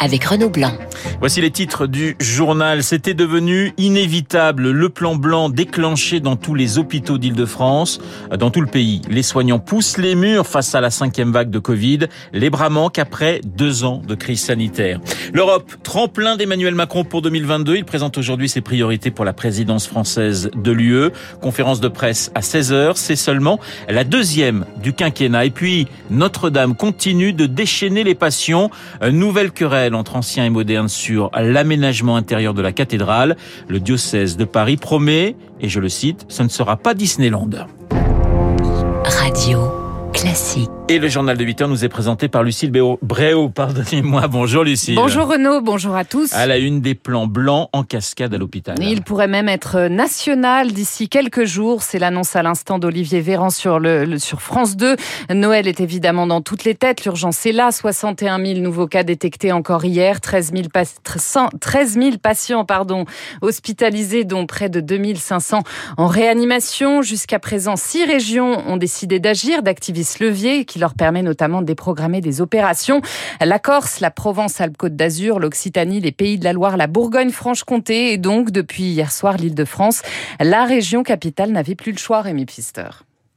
avec Renaud Blanc. Voici les titres du journal. C'était devenu inévitable. Le plan blanc déclenché dans tous les hôpitaux d'Île-de-France, dans tout le pays. Les soignants poussent les murs face à la cinquième vague de Covid. Les bras manquent après deux ans de crise sanitaire. L'Europe, tremplin d'Emmanuel Macron pour 2022. Il présente aujourd'hui ses priorités pour la présidence française de l'UE. Conférence de presse à 16h. C'est seulement la deuxième du quinquennat. Et puis, Notre-Dame continue de déchaîner les passions. Nouvelle querelle entre anciens et modernes sur l'aménagement intérieur de la cathédrale. Le diocèse de Paris promet, et je le cite, ce ne sera pas Disneyland. Radio classique. Et le journal de 8 heures nous est présenté par Lucille Bréau. Pardonnez-moi. Bonjour Lucille. Bonjour Renaud, bonjour à tous. À la une des plans blancs en cascade à l'hôpital. Il pourrait même être national d'ici quelques jours. C'est l'annonce à l'instant d'Olivier Véran sur, le, sur France 2. Noël est évidemment dans toutes les têtes. L'urgence est là. 61 000 nouveaux cas détectés encore hier. 13 000, 13 000 patients pardon, hospitalisés, dont près de 2500 en réanimation. Jusqu'à présent, six régions ont décidé d'agir, d'activer ce levier qui leur permet notamment de déprogrammer des opérations. La Corse, la Provence-Alpes-Côte d'Azur, l'Occitanie, les Pays de la Loire, la Bourgogne-Franche-Comté et donc depuis hier soir l'Île-de-France. La région capitale n'avait plus le choix, Rémi Pfister.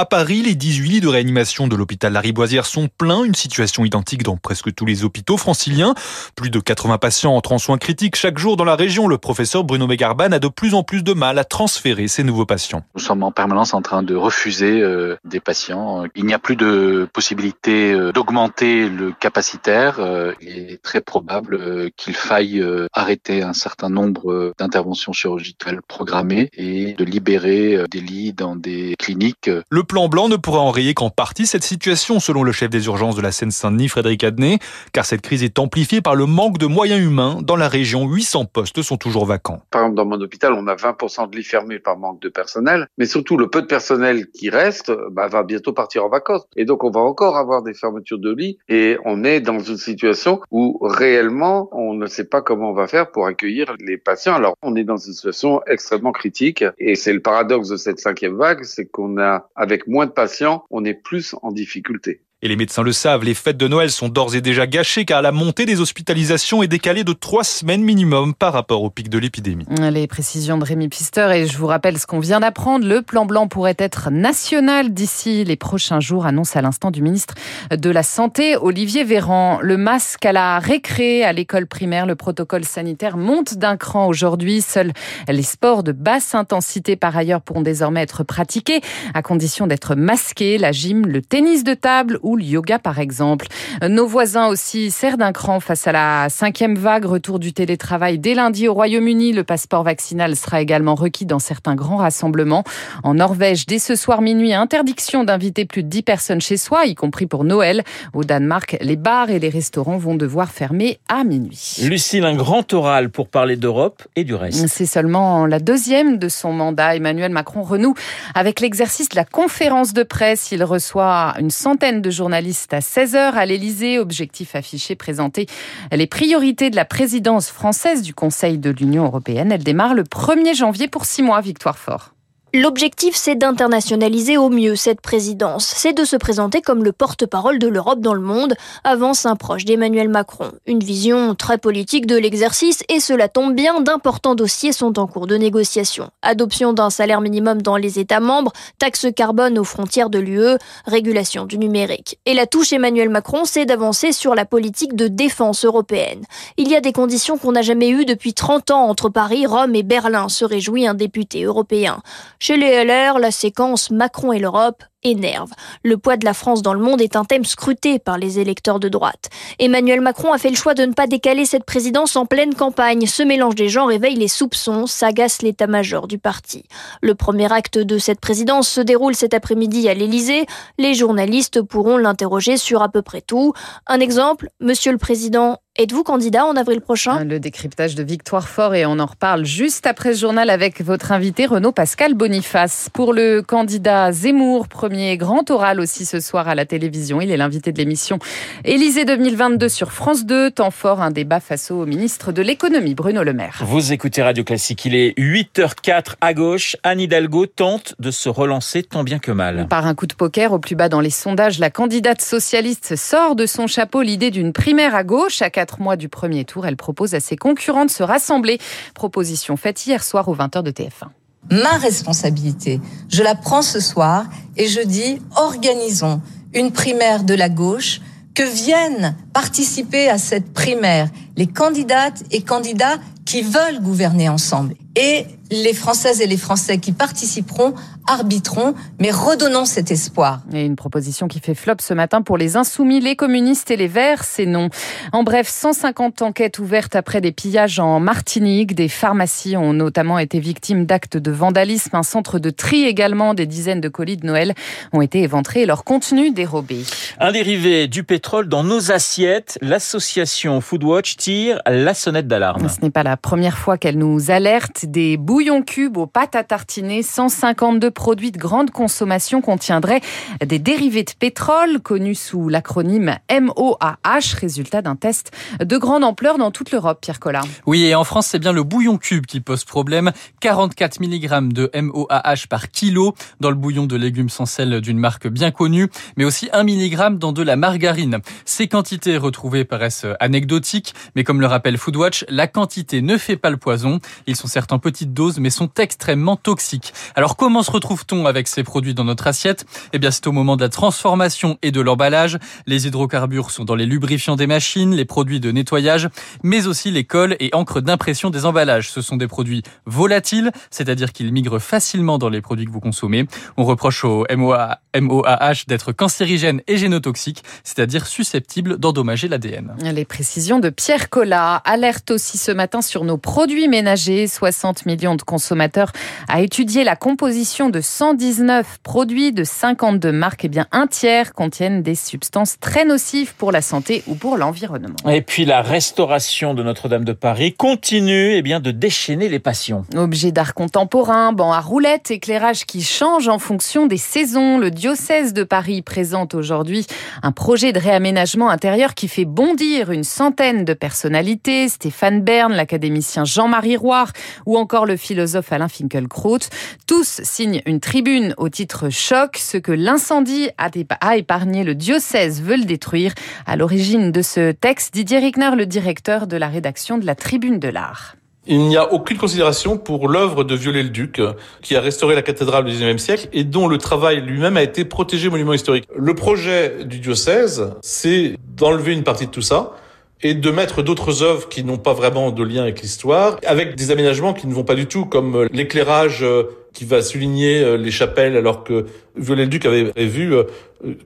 À Paris, les 18 lits de réanimation de l'hôpital Lariboisière sont pleins, une situation identique dans presque tous les hôpitaux franciliens. Plus de 80 patients entrent en soins critiques chaque jour dans la région. Le professeur Bruno Megarban a de plus en plus de mal à transférer ces nouveaux patients. Nous sommes en permanence en train de refuser euh, des patients. Il n'y a plus de possibilité euh, d'augmenter le capacitaire. Euh, il est très probable qu'il faille arrêter un certain nombre d'interventions chirurgicales programmées et de libérer des lits dans des cliniques. Le plan blanc ne pourra enrayer qu'en partie cette situation, selon le chef des urgences de la Seine-Saint-Denis, Frédéric Adnet, car cette crise est amplifiée par le manque de moyens humains. Dans la région, 800 postes sont toujours vacants. Par exemple, dans mon hôpital, on a 20% de lits fermés par manque de personnel, mais surtout le peu de personnel qui reste bah, va bientôt partir en vacances. Et donc, on va encore avoir des fermetures de lits et on est dans une situation où réellement, on ne sait pas comment on va faire pour accueillir les patients. Alors, on est dans une situation extrêmement critique et c'est le paradoxe de cette cinquième vague, c'est qu'on a, avec moins de patients, on est plus en difficulté. Et les médecins le savent, les fêtes de Noël sont d'ores et déjà gâchées car la montée des hospitalisations est décalée de trois semaines minimum par rapport au pic de l'épidémie. Les précisions de Rémi Pister et je vous rappelle ce qu'on vient d'apprendre. Le plan blanc pourrait être national d'ici les prochains jours, annonce à l'instant du ministre de la Santé, Olivier Véran. Le masque à la récré à l'école primaire, le protocole sanitaire monte d'un cran aujourd'hui. Seuls les sports de basse intensité par ailleurs pourront désormais être pratiqués à condition d'être masqués. La gym, le tennis de table ou le yoga par exemple. Nos voisins aussi serrent d'un cran face à la cinquième vague, retour du télétravail dès lundi au Royaume-Uni. Le passeport vaccinal sera également requis dans certains grands rassemblements. En Norvège, dès ce soir minuit, interdiction d'inviter plus de 10 personnes chez soi, y compris pour Noël. Au Danemark, les bars et les restaurants vont devoir fermer à minuit. Lucille, un grand oral pour parler d'Europe et du reste. C'est seulement la deuxième de son mandat. Emmanuel Macron renoue avec l'exercice de la conférence de presse. Il reçoit une centaine de journalistes à 16h à l'Elysée. Objectif affiché, présenter les priorités de la présidence française du Conseil de l'Union européenne. Elle démarre le 1er janvier pour six mois, Victoire Fort. L'objectif, c'est d'internationaliser au mieux cette présidence. C'est de se présenter comme le porte-parole de l'Europe dans le monde, avance un proche d'Emmanuel Macron. Une vision très politique de l'exercice et cela tombe bien, d'importants dossiers sont en cours de négociation. Adoption d'un salaire minimum dans les États membres, taxe carbone aux frontières de l'UE, régulation du numérique. Et la touche Emmanuel Macron, c'est d'avancer sur la politique de défense européenne. Il y a des conditions qu'on n'a jamais eues depuis 30 ans entre Paris, Rome et Berlin, se réjouit un député européen. Chez les LR, la séquence Macron et l'Europe énerve. Le poids de la France dans le monde est un thème scruté par les électeurs de droite. Emmanuel Macron a fait le choix de ne pas décaler cette présidence en pleine campagne. Ce mélange des gens réveille les soupçons, s'agace l'état-major du parti. Le premier acte de cette présidence se déroule cet après-midi à l'Élysée. Les journalistes pourront l'interroger sur à peu près tout. Un exemple, Monsieur le Président, Êtes-vous candidat en avril prochain? Le décryptage de Victoire Fort et on en reparle juste après ce journal avec votre invité Renaud Pascal Boniface. Pour le candidat Zemmour, premier grand oral aussi ce soir à la télévision. Il est l'invité de l'émission Élysée 2022 sur France 2. Temps fort, un débat face au ministre de l'économie, Bruno Le Maire. Vous écoutez Radio Classique, il est 8h04 à gauche. Anne Hidalgo tente de se relancer tant bien que mal. Par un coup de poker au plus bas dans les sondages, la candidate socialiste sort de son chapeau l'idée d'une primaire à gauche. À quatre mois du premier tour, elle propose à ses concurrents de se rassembler. Proposition faite hier soir aux 20h de TF1 ma responsabilité. Je la prends ce soir et je dis organisons une primaire de la gauche, que viennent participer à cette primaire les candidates et candidats qui veulent gouverner ensemble. Et les Françaises et les Français qui participeront arbitreront, mais redonnons cet espoir. Et une proposition qui fait flop ce matin pour les insoumis, les communistes et les verts, c'est non. En bref, 150 enquêtes ouvertes après des pillages en Martinique. Des pharmacies ont notamment été victimes d'actes de vandalisme. Un centre de tri également. Des dizaines de colis de Noël ont été éventrés et leur contenu dérobé. Un dérivé du pétrole dans nos assiettes. L'association Foodwatch tire la sonnette d'alarme. Ce n'est pas la première fois qu'elle nous alerte. Des bouillons cubes aux pâtes à tartiner, 152 produits de grande consommation contiendraient des dérivés de pétrole connus sous l'acronyme MOAH, résultat d'un test de grande ampleur dans toute l'Europe, Pierre Collin. Oui, et en France, c'est bien le bouillon cube qui pose problème. 44 mg de MOAH par kilo dans le bouillon de légumes sans sel d'une marque bien connue, mais aussi 1 mg dans de la margarine. Ces quantités retrouvées paraissent anecdotiques, mais comme le rappelle Foodwatch, la quantité ne fait pas le poison. Ils sont certes en petites doses, mais sont extrêmement toxiques. Alors comment se retrouve-t-on avec ces produits dans notre assiette? Eh bien, c'est au moment de la transformation et de l'emballage. Les hydrocarbures sont dans les lubrifiants des machines, les produits de nettoyage, mais aussi les cols et encre d'impression des emballages. Ce sont des produits volatiles, c'est-à-dire qu'ils migrent facilement dans les produits que vous consommez. On reproche au MOAH d'être cancérigène et génotoxique, c'est-à-dire susceptible d'endommager l'ADN. Les précisions de Pierre Collat. Alerte aussi ce matin sur nos produits ménagers. 60 millions de consommateurs a étudié la composition de 119 produits de 52 marques. Et eh bien, un tiers contiennent des substances très nocives pour la santé ou pour l'environnement. Et puis la restauration de Notre-Dame de Paris continue eh bien, de déchaîner les passions. Objets d'art contemporain, bancs à roulettes, éclairage qui change en fonction des saisons. Le diocèse de Paris présente aujourd'hui un projet de réaménagement intérieur qui fait bondir une centaine de personnalités. Stéphane Bern, l'académicien Jean-Marie Roy ou encore le philosophe Alain Finkielkraut. Tous signent une tribune au titre Choc, ce que l'incendie a épargné le diocèse veut le détruire. À l'origine de ce texte, Didier Rickner, le directeur de la rédaction de la Tribune de l'Art. Il n'y a aucune considération pour l'œuvre de Viollet-le-Duc, qui a restauré la cathédrale du XIXe siècle et dont le travail lui-même a été protégé monument historique. Le projet du diocèse, c'est d'enlever une partie de tout ça et de mettre d'autres œuvres qui n'ont pas vraiment de lien avec l'histoire, avec des aménagements qui ne vont pas du tout, comme l'éclairage euh, qui va souligner euh, les chapelles alors que Viollet-le-Duc avait prévu euh,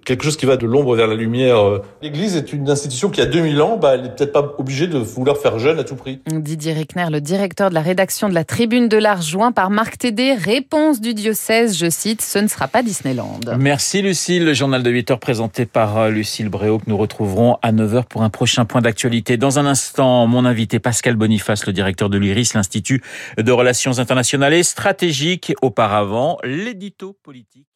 quelque chose qui va de l'ombre vers la lumière. Euh. L'Église est une institution qui a 2000 ans, bah, elle n'est peut-être pas obligée de vouloir faire jeune à tout prix. Didier Reckner, le directeur de la rédaction de la Tribune de l'Art, joint par Marc Tédé, réponse du diocèse, je cite, ce ne sera pas Disneyland. Merci Lucille, le journal de 8 heures présenté par Lucille Bréau que nous retrouverons à 9 h pour un prochain point d'actualité. Dans un instant, mon invité Pascal Boniface, le directeur de l'IRIS, l'Institut de Relations Internationales et Stratégiques. Auparavant, l'édito politique.